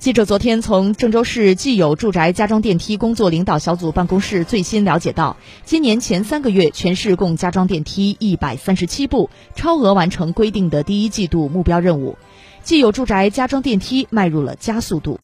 记者昨天从郑州市既有住宅加装电梯工作领导小组办公室最新了解到今年前三个月全市共加装电梯一百三十七部超额完成规定的第一季度目标任务。既有住宅加装电梯迈入了加速度。